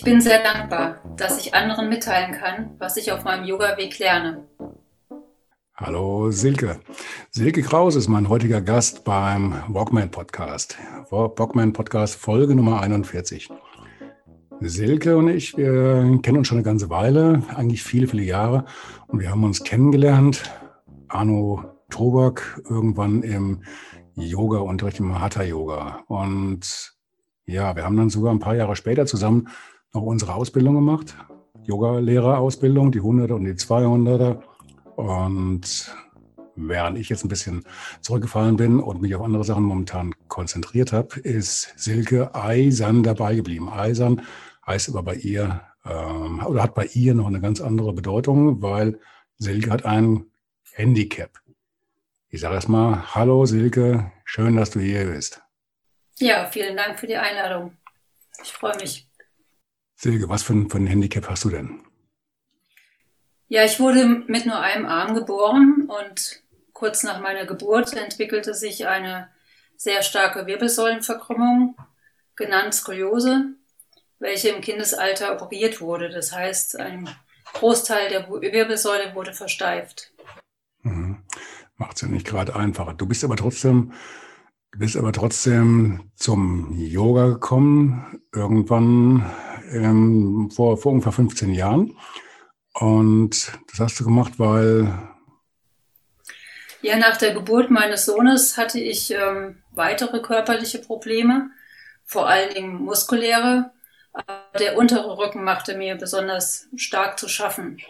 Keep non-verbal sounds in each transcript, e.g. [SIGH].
Ich bin sehr dankbar, dass ich anderen mitteilen kann, was ich auf meinem Yoga-Weg lerne. Hallo Silke. Silke Kraus ist mein heutiger Gast beim Walkman Podcast. Walkman Podcast Folge Nummer 41. Silke und ich, wir kennen uns schon eine ganze Weile, eigentlich viele, viele Jahre. Und wir haben uns kennengelernt, Arno Tobak, irgendwann im Yoga-Unterricht, im Hatha-Yoga. Und ja, wir haben dann sogar ein paar Jahre später zusammen noch unsere Ausbildung gemacht, Yoga-Lehrerausbildung, die 100er und die 200er. Und während ich jetzt ein bisschen zurückgefallen bin und mich auf andere Sachen momentan konzentriert habe, ist Silke eisern dabei geblieben. Eisern heißt aber bei ihr ähm, oder hat bei ihr noch eine ganz andere Bedeutung, weil Silke hat ein Handicap. Ich sage erstmal, hallo Silke, schön, dass du hier bist. Ja, vielen Dank für die Einladung. Ich freue mich. Silke, was für ein, für ein Handicap hast du denn? Ja, ich wurde mit nur einem Arm geboren und kurz nach meiner Geburt entwickelte sich eine sehr starke Wirbelsäulenverkrümmung, genannt Skoliose, welche im Kindesalter operiert wurde. Das heißt, ein Großteil der Wirbelsäule wurde versteift. Mhm. Macht es ja nicht gerade einfacher. Du bist aber trotzdem Du bist aber trotzdem zum Yoga gekommen, irgendwann ähm, vor, vor ungefähr 15 Jahren. Und das hast du gemacht, weil. Ja, nach der Geburt meines Sohnes hatte ich ähm, weitere körperliche Probleme, vor allen Dingen muskuläre. Der untere Rücken machte mir besonders stark zu schaffen.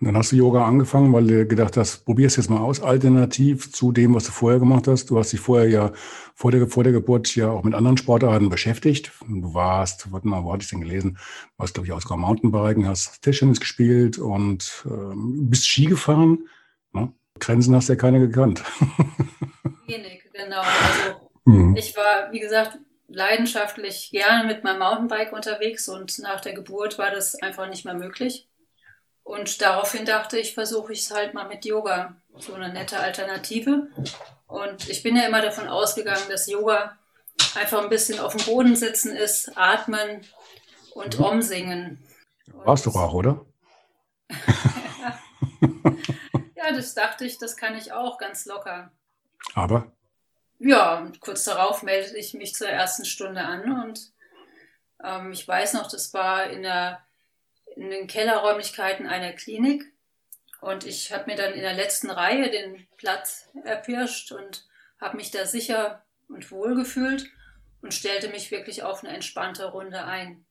Und dann hast du Yoga angefangen, weil du gedacht hast, probier's jetzt mal aus, alternativ zu dem, was du vorher gemacht hast. Du hast dich vorher ja vor der, vor der Geburt ja auch mit anderen Sportarten beschäftigt. Du warst, warte mal, wo hatte ich denn gelesen? Du warst, glaube ich, auch sogar Mountainbiken, hast Tischtennis gespielt und ähm, bist Ski gefahren. Ne? Grenzen hast du ja keine gekannt. [LAUGHS] Wenig, genau. Also mhm. ich war, wie gesagt, leidenschaftlich gerne mit meinem Mountainbike unterwegs und nach der Geburt war das einfach nicht mehr möglich. Und daraufhin dachte ich, versuche ich es halt mal mit Yoga. So eine nette Alternative. Und ich bin ja immer davon ausgegangen, dass Yoga einfach ein bisschen auf dem Boden sitzen ist, atmen und mhm. umsingen. Warst du auch, oder? [LAUGHS] ja, das dachte ich, das kann ich auch ganz locker. Aber? Ja, und kurz darauf meldete ich mich zur ersten Stunde an und ähm, ich weiß noch, das war in der in den Kellerräumlichkeiten einer Klinik. Und ich habe mir dann in der letzten Reihe den Platz erpirscht und habe mich da sicher und wohl gefühlt und stellte mich wirklich auf eine entspannte Runde ein.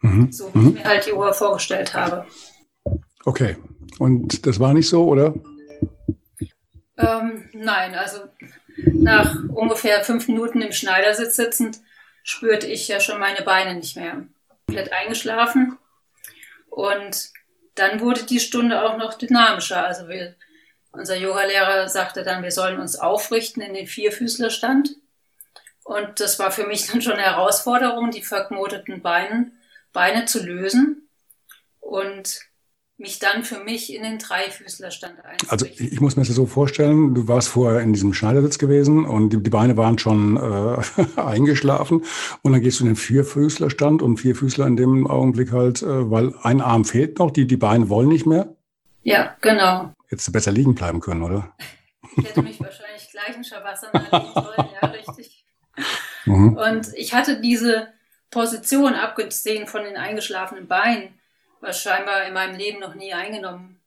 Mhm. So wie mhm. ich mir halt Yoga vorgestellt habe. Okay. Und das war nicht so, oder? Ähm, nein, also nach ungefähr fünf Minuten im Schneidersitz sitzend spürte ich ja schon meine Beine nicht mehr. Komplett eingeschlafen und dann wurde die Stunde auch noch dynamischer. Also wir, unser Yogalehrer sagte dann, wir sollen uns aufrichten in den Vierfüßlerstand. Und das war für mich [LAUGHS] dann schon eine Herausforderung, die verknoteten Beine, Beine zu lösen. Und mich dann für mich in den Dreifüßlerstand einzurichten. Also ich muss mir das so vorstellen, du warst vorher in diesem Schneidersitz gewesen und die, die Beine waren schon äh, [LAUGHS] eingeschlafen und dann gehst du in den Vierfüßlerstand und Vierfüßler in dem Augenblick halt, äh, weil ein Arm fehlt noch, die, die Beine wollen nicht mehr. Ja, genau. Hättest du besser liegen bleiben können, oder? Ich hätte mich wahrscheinlich gleich in Shavasana legen sollen, ja, richtig. Mhm. Und ich hatte diese Position, abgesehen von den eingeschlafenen Beinen, war scheinbar in meinem Leben noch nie eingenommen.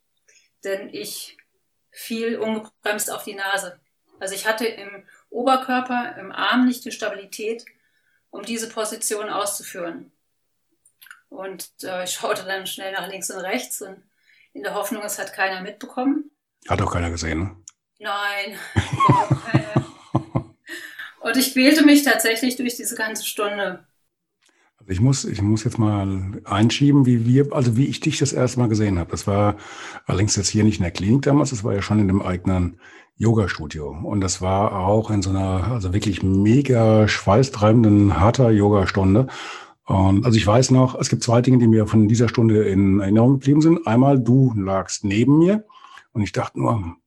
Denn ich fiel ungebremst auf die Nase. Also ich hatte im Oberkörper, im Arm nicht die Stabilität, um diese Position auszuführen. Und äh, ich schaute dann schnell nach links und rechts und in der Hoffnung, es hat keiner mitbekommen. Hat auch keiner gesehen, ne? Nein. [LAUGHS] Und ich quälte mich tatsächlich durch diese ganze Stunde. Ich muss, ich muss jetzt mal einschieben, wie wir, also wie ich dich das erste Mal gesehen habe. Das war allerdings jetzt hier nicht in der Klinik damals, das war ja schon in dem eigenen Yoga-Studio. Und das war auch in so einer, also wirklich mega schweißtreibenden, harter Yoga-Stunde. Und also ich weiß noch, es gibt zwei Dinge, die mir von dieser Stunde in Erinnerung geblieben sind. Einmal, du lagst neben mir und ich dachte nur,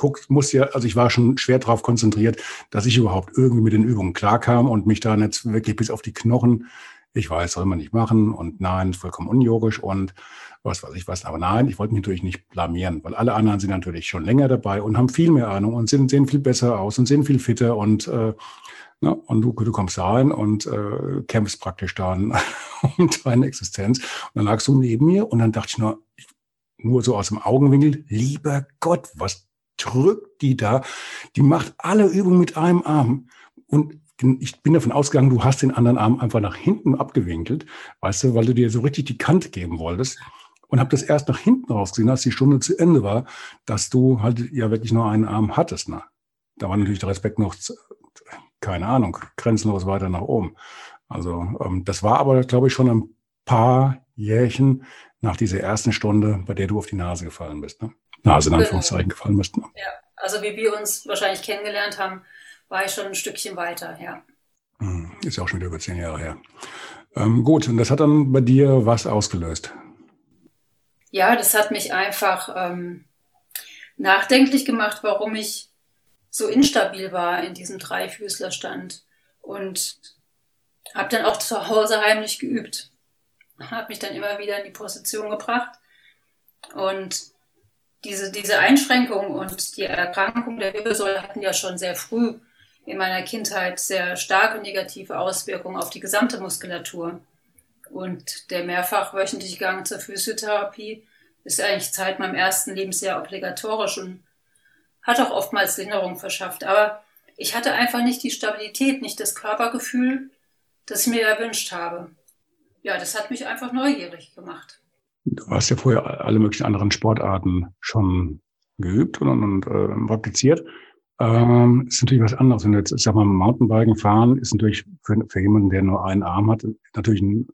guck, muss ja, also ich war schon schwer darauf konzentriert, dass ich überhaupt irgendwie mit den Übungen klarkam und mich da jetzt wirklich bis auf die Knochen, ich weiß, soll man nicht machen und nein, vollkommen unjogisch und was weiß ich was. Aber nein, ich wollte mich natürlich nicht blamieren, weil alle anderen sind natürlich schon länger dabei und haben viel mehr Ahnung und sind, sehen viel besser aus und sind viel fitter und äh, na, und du, du kommst da rein und äh, kämpfst praktisch dann [LAUGHS] um deine Existenz. Und dann lagst du neben mir und dann dachte ich nur, nur so aus dem Augenwinkel, lieber Gott, was drückt die da. Die macht alle Übungen mit einem Arm. Und ich bin davon ausgegangen, du hast den anderen Arm einfach nach hinten abgewinkelt, weißt du, weil du dir so richtig die Kante geben wolltest. Und habe das erst nach hinten rausgesehen, als die Stunde zu Ende war, dass du halt ja wirklich nur einen Arm hattest. Ne? Da war natürlich der Respekt noch, keine Ahnung, grenzenlos weiter nach oben. Also ähm, das war aber, glaube ich, schon ein paar Jährchen nach dieser ersten Stunde, bei der du auf die Nase gefallen bist. Ne? Nase in Anführungszeichen gefallen müssten. Ja, also wie wir uns wahrscheinlich kennengelernt haben, war ich schon ein Stückchen weiter, ja. Hm, ist ja auch schon wieder über zehn Jahre her. Ähm, gut, und das hat dann bei dir was ausgelöst? Ja, das hat mich einfach ähm, nachdenklich gemacht, warum ich so instabil war in diesem Dreifüßlerstand und habe dann auch zu Hause heimlich geübt. Habe mich dann immer wieder in die Position gebracht und diese, diese Einschränkung und die Erkrankung der Wirbelsäule hatten ja schon sehr früh in meiner Kindheit sehr starke negative Auswirkungen auf die gesamte Muskulatur. Und der mehrfach wöchentliche Gang zur Physiotherapie ist eigentlich seit meinem ersten Lebensjahr obligatorisch und hat auch oftmals Linderung verschafft. Aber ich hatte einfach nicht die Stabilität, nicht das Körpergefühl, das ich mir erwünscht habe. Ja, das hat mich einfach neugierig gemacht. Du hast ja vorher alle möglichen anderen Sportarten schon geübt und, und äh, praktiziert. Ähm, ist natürlich was anderes. Wenn du jetzt, ich sag mal, Mountainbiken fahren, ist natürlich für, für jemanden, der nur einen Arm hat, natürlich ein,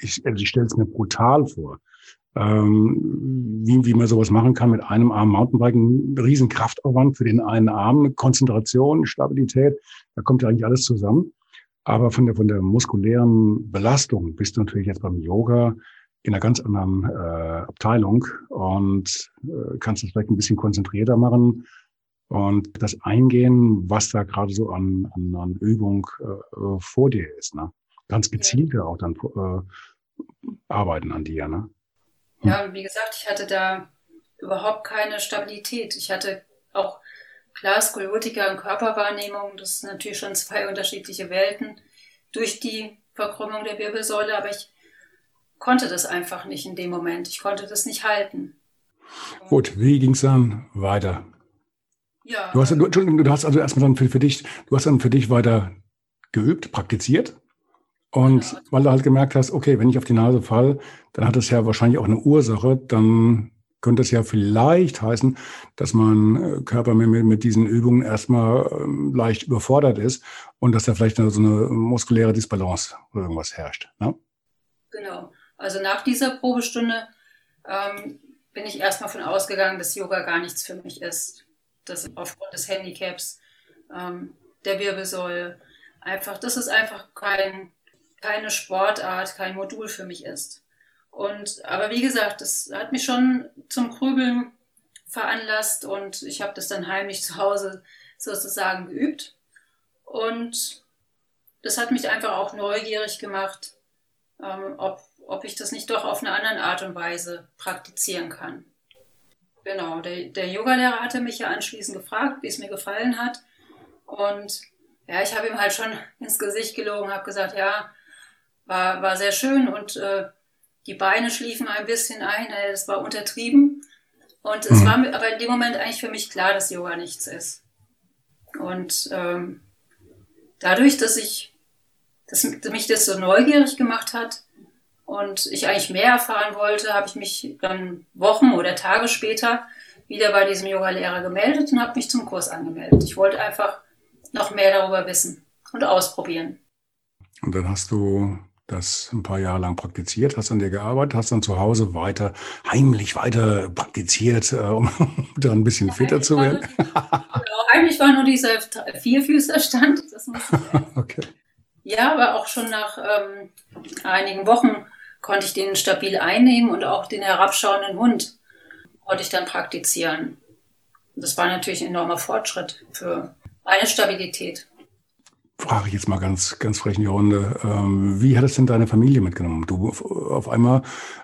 ich, also ich stelle es mir brutal vor. Ähm, wie, wie man sowas machen kann mit einem Arm Mountainbiken, riesen Kraftaufwand für den einen Arm, Konzentration, Stabilität, da kommt ja eigentlich alles zusammen. Aber von der, von der muskulären Belastung bist du natürlich jetzt beim Yoga in einer ganz anderen äh, Abteilung und äh, kannst das vielleicht ein bisschen konzentrierter machen und das eingehen, was da gerade so an, an, an Übung äh, vor dir ist. Ne? Ganz gezielt auch dann äh, arbeiten an dir. Ne? Hm. Ja, wie gesagt, ich hatte da überhaupt keine Stabilität. Ich hatte auch klar Skoliotika und Körperwahrnehmung, das sind natürlich schon zwei unterschiedliche Welten durch die Verkrümmung der Wirbelsäule, aber ich konnte das einfach nicht in dem Moment. Ich konnte das nicht halten. Gut, wie ging es dann weiter? Ja. Du hast, du, Entschuldigung, du hast also erstmal dann für, für dich, du hast dann für dich weiter geübt, praktiziert. Und ja. weil du halt gemerkt hast, okay, wenn ich auf die Nase falle, dann hat das ja wahrscheinlich auch eine Ursache, dann könnte es ja vielleicht heißen, dass mein äh, Körper mit, mit diesen Übungen erstmal ähm, leicht überfordert ist und dass da vielleicht so eine muskuläre Disbalance oder irgendwas herrscht. Ne? Genau. Also nach dieser Probestunde ähm, bin ich erstmal von ausgegangen, dass Yoga gar nichts für mich ist. Das aufgrund des Handicaps ähm, der Wirbelsäule einfach, dass es einfach kein, keine Sportart, kein Modul für mich ist. Und aber wie gesagt, das hat mich schon zum Grübeln veranlasst und ich habe das dann heimlich zu Hause sozusagen geübt. Und das hat mich einfach auch neugierig gemacht, ähm, ob ob ich das nicht doch auf eine andere Art und Weise praktizieren kann. Genau, der, der Yogalehrer hatte mich ja anschließend gefragt, wie es mir gefallen hat. Und ja, ich habe ihm halt schon [LAUGHS] ins Gesicht gelogen, habe gesagt, ja, war, war sehr schön und äh, die Beine schliefen ein bisschen ein, äh, das war untertrieben. Und es mhm. war aber in dem Moment eigentlich für mich klar, dass Yoga nichts ist. Und ähm, dadurch, dass ich, dass mich das so neugierig gemacht hat, und ich eigentlich mehr erfahren wollte, habe ich mich dann Wochen oder Tage später wieder bei diesem Yoga-Lehrer gemeldet und habe mich zum Kurs angemeldet. Ich wollte einfach noch mehr darüber wissen und ausprobieren. Und dann hast du das ein paar Jahre lang praktiziert, hast an dir gearbeitet, hast dann zu Hause weiter, heimlich weiter praktiziert, äh, um [LAUGHS] da ein bisschen ja, fitter zu werden. genau, heimlich war nur dieser Vierfüßerstand. Das muss [LAUGHS] okay. Ja, aber auch schon nach ähm, einigen Wochen konnte ich den stabil einnehmen und auch den herabschauenden Hund konnte ich dann praktizieren. Das war natürlich ein enormer Fortschritt für eine Stabilität frage ich jetzt mal ganz, ganz frech in die Runde. Ähm, wie hat es denn deine Familie mitgenommen? Du auf einmal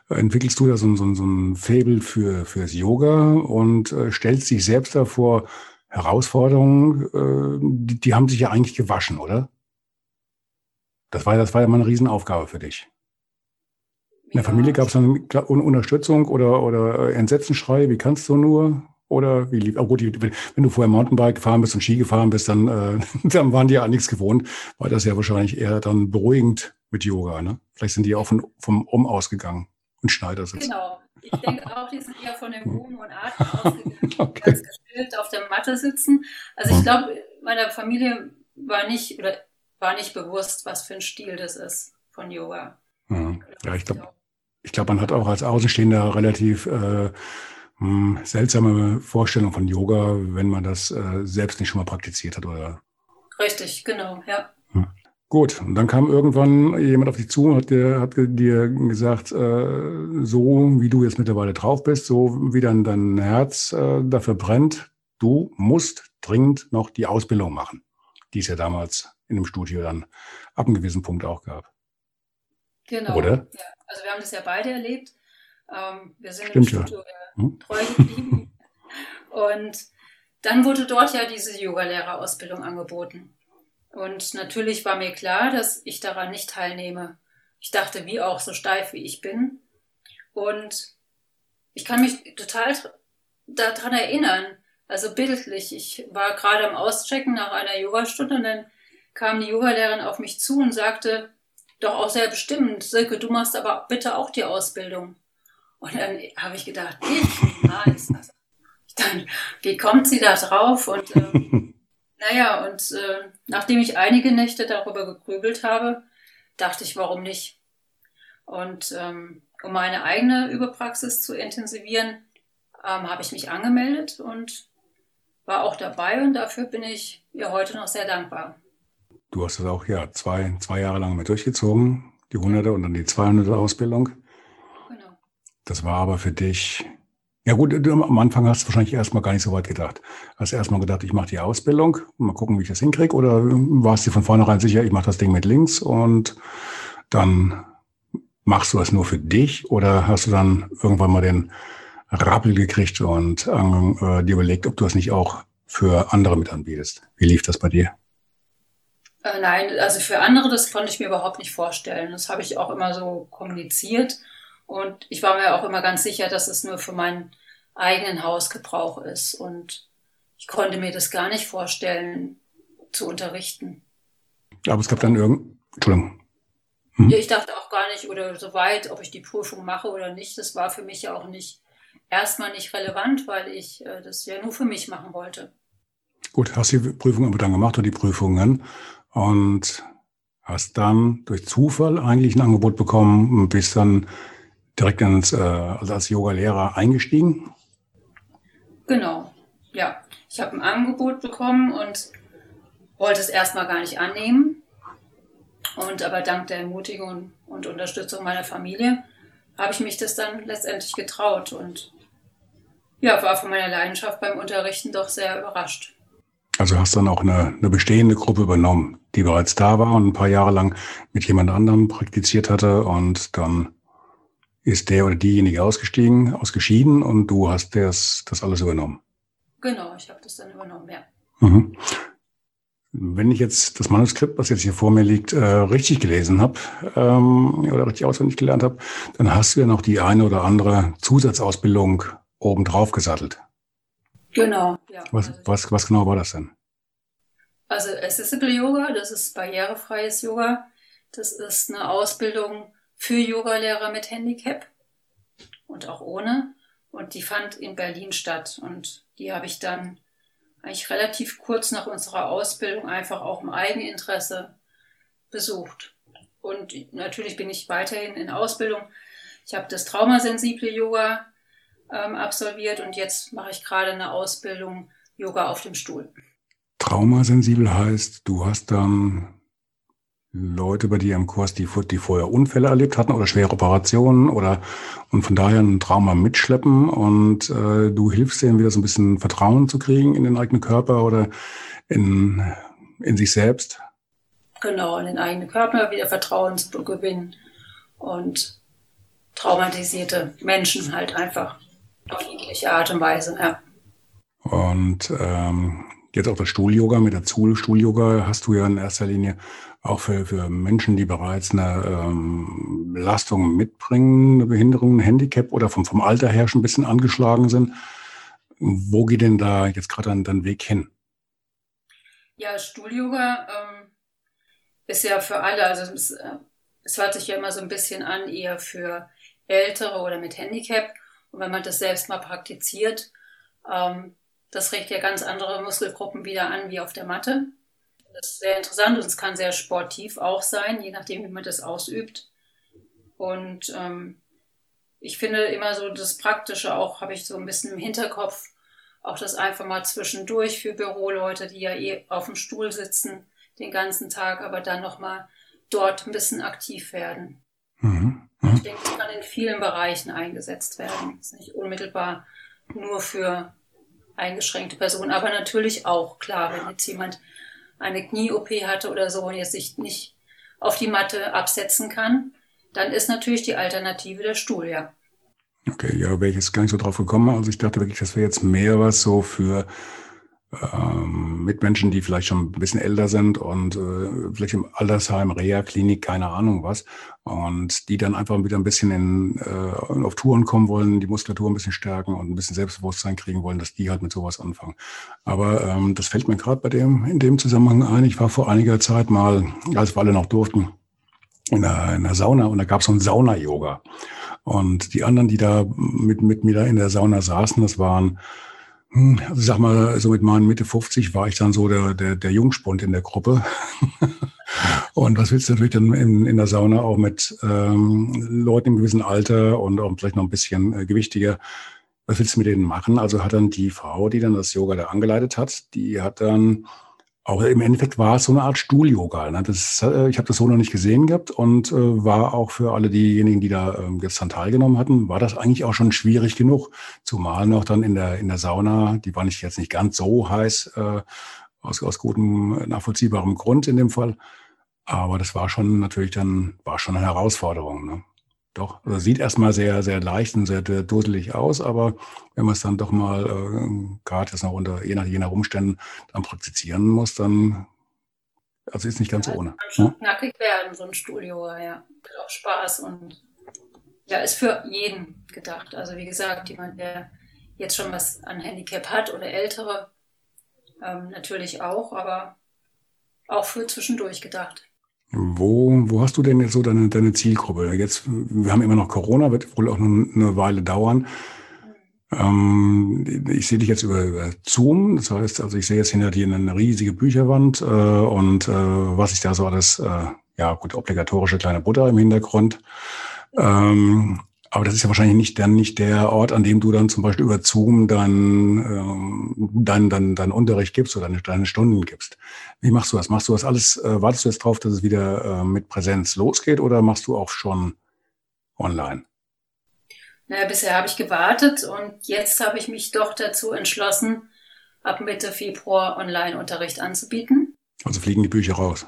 entwickelst du da so, so, so ein Faible für fürs Yoga und äh, stellst dich selbst da vor Herausforderungen. Äh, die, die haben sich ja eigentlich gewaschen, oder? Das war, das war ja mal eine Riesenaufgabe für dich. In der Familie gab es dann Unterstützung oder, oder Entsetzenschrei, wie kannst du nur? Oder wie lief? Oh gut, wenn du vorher Mountainbike gefahren bist und Ski gefahren bist, dann, äh, [LAUGHS] dann waren die ja nichts gewohnt, war das ja wahrscheinlich eher dann beruhigend mit Yoga. Ne? Vielleicht sind die auch von, vom Um ausgegangen und Schneidersitz. Genau. Ich denke auch, die sind eher von dem Ruhm und Atem [LAUGHS] ausgegangen, okay. ganz gestillt auf der Matte sitzen. Also ich hm. glaube, meiner Familie war nicht oder war nicht bewusst, was für ein Stil das ist von Yoga. Hm. Ja, ich glaube, ich glaube, man hat auch als Außenstehender relativ äh, hm, seltsame Vorstellung von Yoga, wenn man das äh, selbst nicht schon mal praktiziert hat, oder? Richtig, genau, ja. Hm. Gut, und dann kam irgendwann jemand auf dich zu und hat dir, hat dir gesagt, äh, so wie du jetzt mittlerweile drauf bist, so wie dann dein Herz äh, dafür brennt, du musst dringend noch die Ausbildung machen, die es ja damals in dem Studio dann ab einem gewissen Punkt auch gab. Genau. Oder? Ja, also wir haben das ja beide erlebt. Ähm, wir sind Stimmt, im Studio ja hm? treu geblieben. [LAUGHS] Und dann wurde dort ja diese Yogalehrerausbildung angeboten. Und natürlich war mir klar, dass ich daran nicht teilnehme. Ich dachte, wie auch, so steif wie ich bin. Und ich kann mich total daran erinnern, also bildlich. Ich war gerade am Auschecken nach einer Yogastunde und dann kam die Yogalehrerin auf mich zu und sagte, doch auch sehr bestimmt, Silke, du machst aber bitte auch die Ausbildung. Und dann habe ich gedacht, ich, nice. dann, wie kommt sie da drauf? Und äh, [LAUGHS] naja, und äh, nachdem ich einige Nächte darüber gegrübelt habe, dachte ich, warum nicht? Und ähm, um meine eigene Überpraxis zu intensivieren, ähm, habe ich mich angemeldet und war auch dabei und dafür bin ich ihr heute noch sehr dankbar. Du hast es auch ja zwei, zwei Jahre lang mit durchgezogen, die 100er und dann die 200er Ausbildung. Das war aber für dich, ja gut, am Anfang hast du wahrscheinlich erstmal gar nicht so weit gedacht. Hast du erstmal gedacht, ich mache die Ausbildung mal gucken, wie ich das hinkriege? Oder warst du von vornherein sicher, ich mache das Ding mit links und dann machst du das nur für dich? Oder hast du dann irgendwann mal den Rappel gekriegt und äh, dir überlegt, ob du das nicht auch für andere mit anbietest? Wie lief das bei dir? Äh, nein, also für andere, das konnte ich mir überhaupt nicht vorstellen. Das habe ich auch immer so kommuniziert. Und ich war mir auch immer ganz sicher, dass es nur für meinen eigenen Hausgebrauch ist. Und ich konnte mir das gar nicht vorstellen, zu unterrichten. Aber es gab dann irgend, Entschuldigung. Hm? Ja, ich dachte auch gar nicht, oder so weit, ob ich die Prüfung mache oder nicht. Das war für mich ja auch nicht, erstmal nicht relevant, weil ich äh, das ja nur für mich machen wollte. Gut, hast die Prüfung aber dann gemacht oder die Prüfungen und hast dann durch Zufall eigentlich ein Angebot bekommen und bist dann direkt ins, äh, also als Yoga-Lehrer eingestiegen? Genau, ja. Ich habe ein Angebot bekommen und wollte es erstmal gar nicht annehmen. Und aber dank der Ermutigung und Unterstützung meiner Familie habe ich mich das dann letztendlich getraut und ja, war von meiner Leidenschaft beim Unterrichten doch sehr überrascht. Also hast dann auch eine, eine bestehende Gruppe übernommen, die bereits da war und ein paar Jahre lang mit jemand anderem praktiziert hatte und dann ist der oder diejenige ausgestiegen, ausgeschieden und du hast das, das alles übernommen. Genau, ich habe das dann übernommen, ja. Mhm. Wenn ich jetzt das Manuskript, was jetzt hier vor mir liegt, äh, richtig gelesen habe ähm, oder richtig auswendig gelernt habe, dann hast du ja noch die eine oder andere Zusatzausbildung obendrauf gesattelt. Genau, ja. Was, was, was genau war das denn? Also Accessible Yoga, das ist barrierefreies Yoga. Das ist eine Ausbildung, für Yogalehrer mit Handicap und auch ohne. Und die fand in Berlin statt. Und die habe ich dann eigentlich relativ kurz nach unserer Ausbildung einfach auch im Eigeninteresse besucht. Und natürlich bin ich weiterhin in Ausbildung. Ich habe das traumasensible Yoga ähm, absolviert und jetzt mache ich gerade eine Ausbildung Yoga auf dem Stuhl. Traumasensibel heißt, du hast dann Leute bei dir im Kurs, die, die vorher Unfälle erlebt hatten oder schwere Operationen oder und von daher ein Trauma mitschleppen und äh, du hilfst denen wieder so ein bisschen Vertrauen zu kriegen in den eigenen Körper oder in, in sich selbst. Genau, in den eigenen Körper wieder Vertrauen zu gewinnen und traumatisierte Menschen halt einfach auf jegliche Art und Weise, ja. Und ähm, jetzt auch das Stuhl-Yoga, mit der Stuhl-Yoga hast du ja in erster Linie auch für, für Menschen, die bereits eine ähm, Belastung mitbringen, eine Behinderung, ein Handicap oder vom, vom Alter her schon ein bisschen angeschlagen sind. Wo geht denn da jetzt gerade dein Weg hin? Ja, Stuhl-Yoga ähm, ist ja für alle, also es, äh, es hört sich ja immer so ein bisschen an, eher für Ältere oder mit Handicap. Und wenn man das selbst mal praktiziert, ähm, das regt ja ganz andere Muskelgruppen wieder an wie auf der Matte. Das ist sehr interessant und es kann sehr sportiv auch sein, je nachdem, wie man das ausübt. Und ähm, ich finde immer so das Praktische auch, habe ich so ein bisschen im Hinterkopf, auch das einfach mal zwischendurch für Büroleute, die ja eh auf dem Stuhl sitzen den ganzen Tag, aber dann nochmal dort ein bisschen aktiv werden. Mhm. Mhm. Ich denke, es kann in vielen Bereichen eingesetzt werden. Es ist nicht unmittelbar nur für eingeschränkte Personen, aber natürlich auch klar, wenn jetzt jemand eine Knie-OP hatte oder so und jetzt sich nicht auf die Matte absetzen kann, dann ist natürlich die Alternative der Stuhl, ja. Okay, ja, wäre ich jetzt gar nicht so drauf gekommen. Also ich dachte wirklich, das wäre jetzt mehr was so für ähm, Mitmenschen, die vielleicht schon ein bisschen älter sind und äh, vielleicht im Altersheim, Reha-Klinik, keine Ahnung was. Und die dann einfach wieder ein bisschen in, äh, auf Touren kommen wollen, die Muskulatur ein bisschen stärken und ein bisschen Selbstbewusstsein kriegen wollen, dass die halt mit sowas anfangen. Aber ähm, das fällt mir gerade bei dem, in dem Zusammenhang ein. Ich war vor einiger Zeit mal, als wir alle noch durften, in einer, in einer Sauna und da gab es so ein Sauna-Yoga. Und die anderen, die da mit, mit mir da in der Sauna saßen, das waren also sag mal, so mit meinen Mitte 50 war ich dann so der, der, der Jungspund in der Gruppe. [LAUGHS] und was willst du natürlich dann in, in der Sauna auch mit ähm, Leuten im gewissen Alter und auch vielleicht noch ein bisschen äh, gewichtiger, was willst du mit denen machen? Also hat dann die Frau, die dann das Yoga da angeleitet hat, die hat dann auch im Endeffekt war es so eine Art Stuhl-Yoga. Ne? Äh, ich habe das so noch nicht gesehen gehabt und äh, war auch für alle diejenigen, die da äh, gestern teilgenommen hatten, war das eigentlich auch schon schwierig genug. Zumal noch dann in der, in der Sauna, die war nicht jetzt nicht ganz so heiß, äh, aus, aus gutem, nachvollziehbarem Grund in dem Fall. Aber das war schon natürlich dann, war schon eine Herausforderung. Ne? Doch, also sieht erstmal sehr, sehr leicht und sehr dusselig aus, aber wenn man es dann doch mal, äh, gerade jetzt noch unter, je nach, je nach Umständen, dann praktizieren muss, dann, also ist nicht ganz ja, ohne. Kann schon ja? knackig werden, so ein Studio, ja. Hat auch Spaß und ja, ist für jeden gedacht. Also wie gesagt, jemand, der jetzt schon was an Handicap hat oder ältere, ähm, natürlich auch, aber auch für zwischendurch gedacht. Wo, wo hast du denn jetzt so deine, deine Zielgruppe? Jetzt, wir haben immer noch Corona, wird wohl auch noch eine Weile dauern. Ähm, ich sehe dich jetzt über, über Zoom, das heißt, also ich sehe jetzt hinter dir eine riesige Bücherwand äh, und äh, was ich da so alles, äh, ja gut, obligatorische kleine Butter im Hintergrund. Ähm, aber das ist ja wahrscheinlich nicht dann nicht der Ort, an dem du dann zum Beispiel über Zoom deinen ähm, dein, dein, dein Unterricht gibst oder deine, deine Stunden gibst. Wie machst du das? Machst du das alles, äh, wartest du jetzt drauf, dass es wieder äh, mit Präsenz losgeht oder machst du auch schon online? Naja, bisher habe ich gewartet und jetzt habe ich mich doch dazu entschlossen, ab Mitte Februar Online-Unterricht anzubieten. Also fliegen die Bücher raus.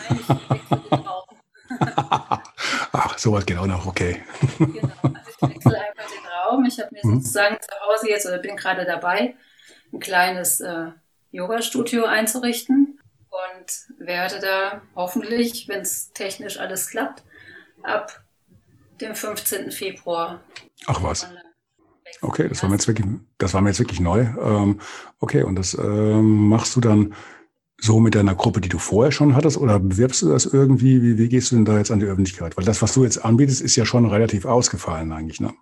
Nein, ich sowas geht auch noch, okay. Genau, also ich wechsle [LAUGHS] einfach den Raum. Ich habe mir mhm. sozusagen zu Hause jetzt oder bin gerade dabei, ein kleines äh, Yoga-Studio einzurichten und werde da hoffentlich, wenn es technisch alles klappt, ab dem 15. Februar. Ach was. Okay, das war mir jetzt wirklich, das war mir jetzt wirklich neu. Ähm, okay, und das ähm, machst du dann so mit deiner Gruppe, die du vorher schon hattest, oder bewirbst du das irgendwie? Wie, wie gehst du denn da jetzt an die Öffentlichkeit? Weil das, was du jetzt anbietest, ist ja schon relativ ausgefallen eigentlich, ne?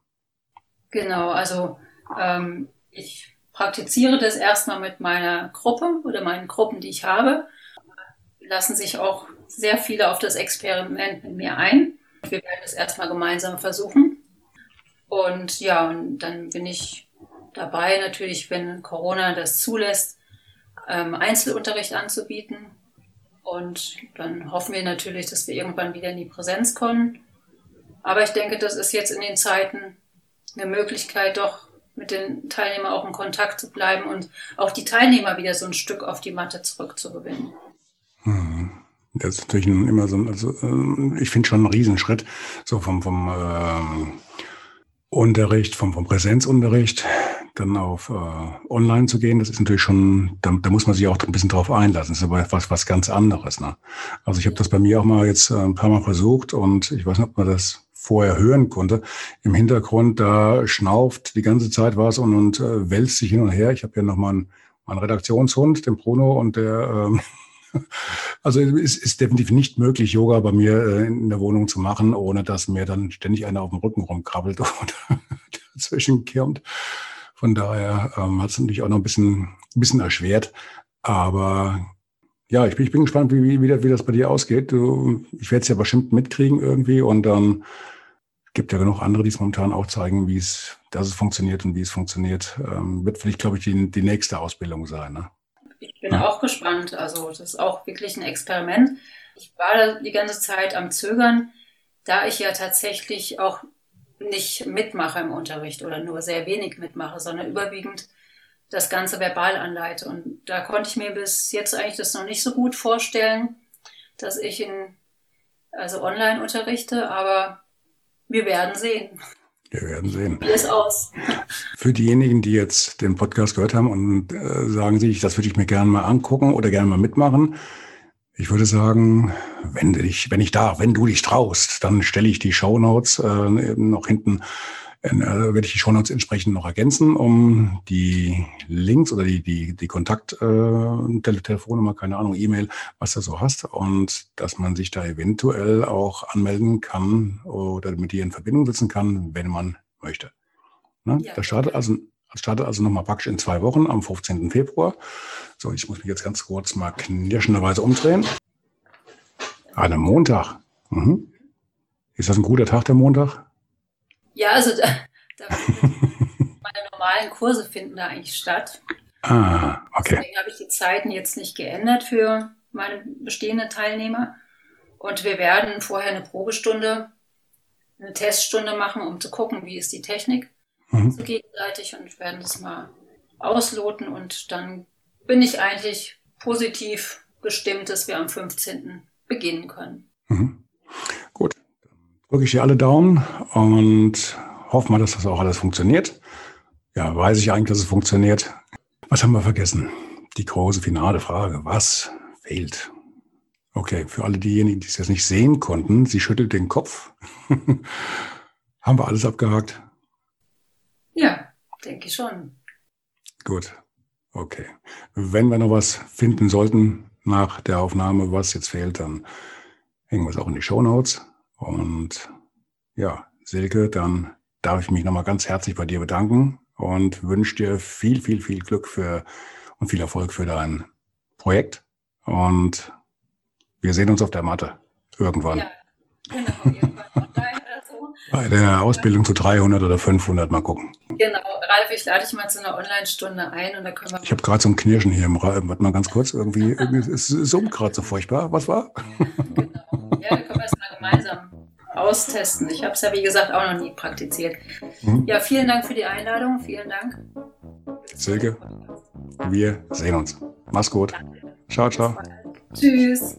Genau, also ähm, ich praktiziere das erstmal mit meiner Gruppe oder meinen Gruppen, die ich habe. lassen sich auch sehr viele auf das Experiment mit mir ein. Wir werden es erstmal gemeinsam versuchen. Und ja, und dann bin ich dabei, natürlich, wenn Corona das zulässt, ähm, Einzelunterricht anzubieten. Und dann hoffen wir natürlich, dass wir irgendwann wieder in die Präsenz kommen. Aber ich denke, das ist jetzt in den Zeiten eine Möglichkeit, doch mit den Teilnehmern auch in Kontakt zu bleiben und auch die Teilnehmer wieder so ein Stück auf die Matte zurückzugewinnen. Hm. Das ist natürlich immer so, also äh, ich finde schon einen Riesenschritt, so vom, vom äh, Unterricht, vom, vom Präsenzunterricht dann auf äh, online zu gehen, das ist natürlich schon, da, da muss man sich auch ein bisschen drauf einlassen. Das ist aber was, was ganz anderes. Ne? Also ich habe das bei mir auch mal jetzt äh, ein paar Mal versucht und ich weiß nicht, ob man das vorher hören konnte. Im Hintergrund, da schnauft die ganze Zeit was und, und äh, wälzt sich hin und her. Ich habe ja noch mal einen, einen Redaktionshund, den Bruno, und der ähm, [LAUGHS] Also es ist definitiv nicht möglich, Yoga bei mir äh, in der Wohnung zu machen, ohne dass mir dann ständig einer auf dem Rücken rumkrabbelt [LAUGHS] oder dazwischen kirmt. Von daher ähm, hat es natürlich auch noch ein bisschen, ein bisschen erschwert. Aber ja, ich bin, ich bin gespannt, wie, wie, wie das bei dir ausgeht. Du, ich werde es ja bestimmt mitkriegen irgendwie und dann gibt ja genug andere, die es momentan auch zeigen, wie es, dass es funktioniert und wie es funktioniert. Ähm, wird vielleicht, glaube ich, die, die nächste Ausbildung sein. Ne? Ich bin ja. auch gespannt. Also das ist auch wirklich ein Experiment. Ich war die ganze Zeit am Zögern, da ich ja tatsächlich auch nicht mitmache im Unterricht oder nur sehr wenig mitmache, sondern überwiegend das Ganze verbal anleite. Und da konnte ich mir bis jetzt eigentlich das noch nicht so gut vorstellen, dass ich in, also online unterrichte, aber wir werden sehen. Wir werden sehen. Wie es aus. Für diejenigen, die jetzt den Podcast gehört haben und äh, sagen sich, das würde ich mir gerne mal angucken oder gerne mal mitmachen. Ich würde sagen, wenn du dich, wenn ich darf, wenn du dich traust, dann stelle ich die Shownotes äh, noch hinten äh, werde ich die Shownotes entsprechend noch ergänzen, um die Links oder die, die, die Kontakt, äh, Telefonnummer, keine Ahnung, E-Mail, was du so hast und dass man sich da eventuell auch anmelden kann oder mit dir in Verbindung setzen kann, wenn man möchte. Ne? Ja, das startet also, startet also nochmal praktisch in zwei Wochen am 15. Februar. So, ich muss mich jetzt ganz kurz mal knirschenderweise umdrehen. Ah, der Montag. Mhm. Ist das ein guter Tag, der Montag? Ja, also da, da [LAUGHS] meine normalen Kurse finden da eigentlich statt. Ah, okay. Deswegen habe ich die Zeiten jetzt nicht geändert für meine bestehenden Teilnehmer. Und wir werden vorher eine Probestunde, eine Teststunde machen, um zu gucken, wie ist die Technik mhm. so gegenseitig und werden das mal ausloten. Und dann bin ich eigentlich positiv gestimmt, dass wir am 15. beginnen können. Mhm. Gut, drücke ich dir alle Daumen und hoffe mal, dass das auch alles funktioniert. Ja, weiß ich eigentlich, dass es funktioniert. Was haben wir vergessen? Die große finale Frage. Was fehlt? Okay, für alle diejenigen, die es jetzt nicht sehen konnten, sie schüttelt den Kopf. [LAUGHS] haben wir alles abgehakt? Ja, denke ich schon. Gut. Okay. Wenn wir noch was finden sollten nach der Aufnahme, was jetzt fehlt, dann hängen wir es auch in die Show Notes. Und ja, Silke, dann darf ich mich nochmal ganz herzlich bei dir bedanken und wünsche dir viel, viel, viel Glück für und viel Erfolg für dein Projekt. Und wir sehen uns auf der Matte irgendwann. Ja, genau. Bei der Ausbildung zu 300 oder 500 mal gucken. Genau, Ralf, ich lade dich mal zu einer Online-Stunde ein und da können wir. Ich habe gerade so ein Knirschen hier im Raum. Warte mal ganz kurz, irgendwie, irgendwie es summt gerade so furchtbar. Was war? Genau. Ja, da können wir es mal gemeinsam austesten. Ich habe es ja, wie gesagt, auch noch nie praktiziert. Mhm. Ja, vielen Dank für die Einladung. Vielen Dank. Silke, wir sehen uns. Mach's gut. Danke. Ciao, ciao. Tschüss.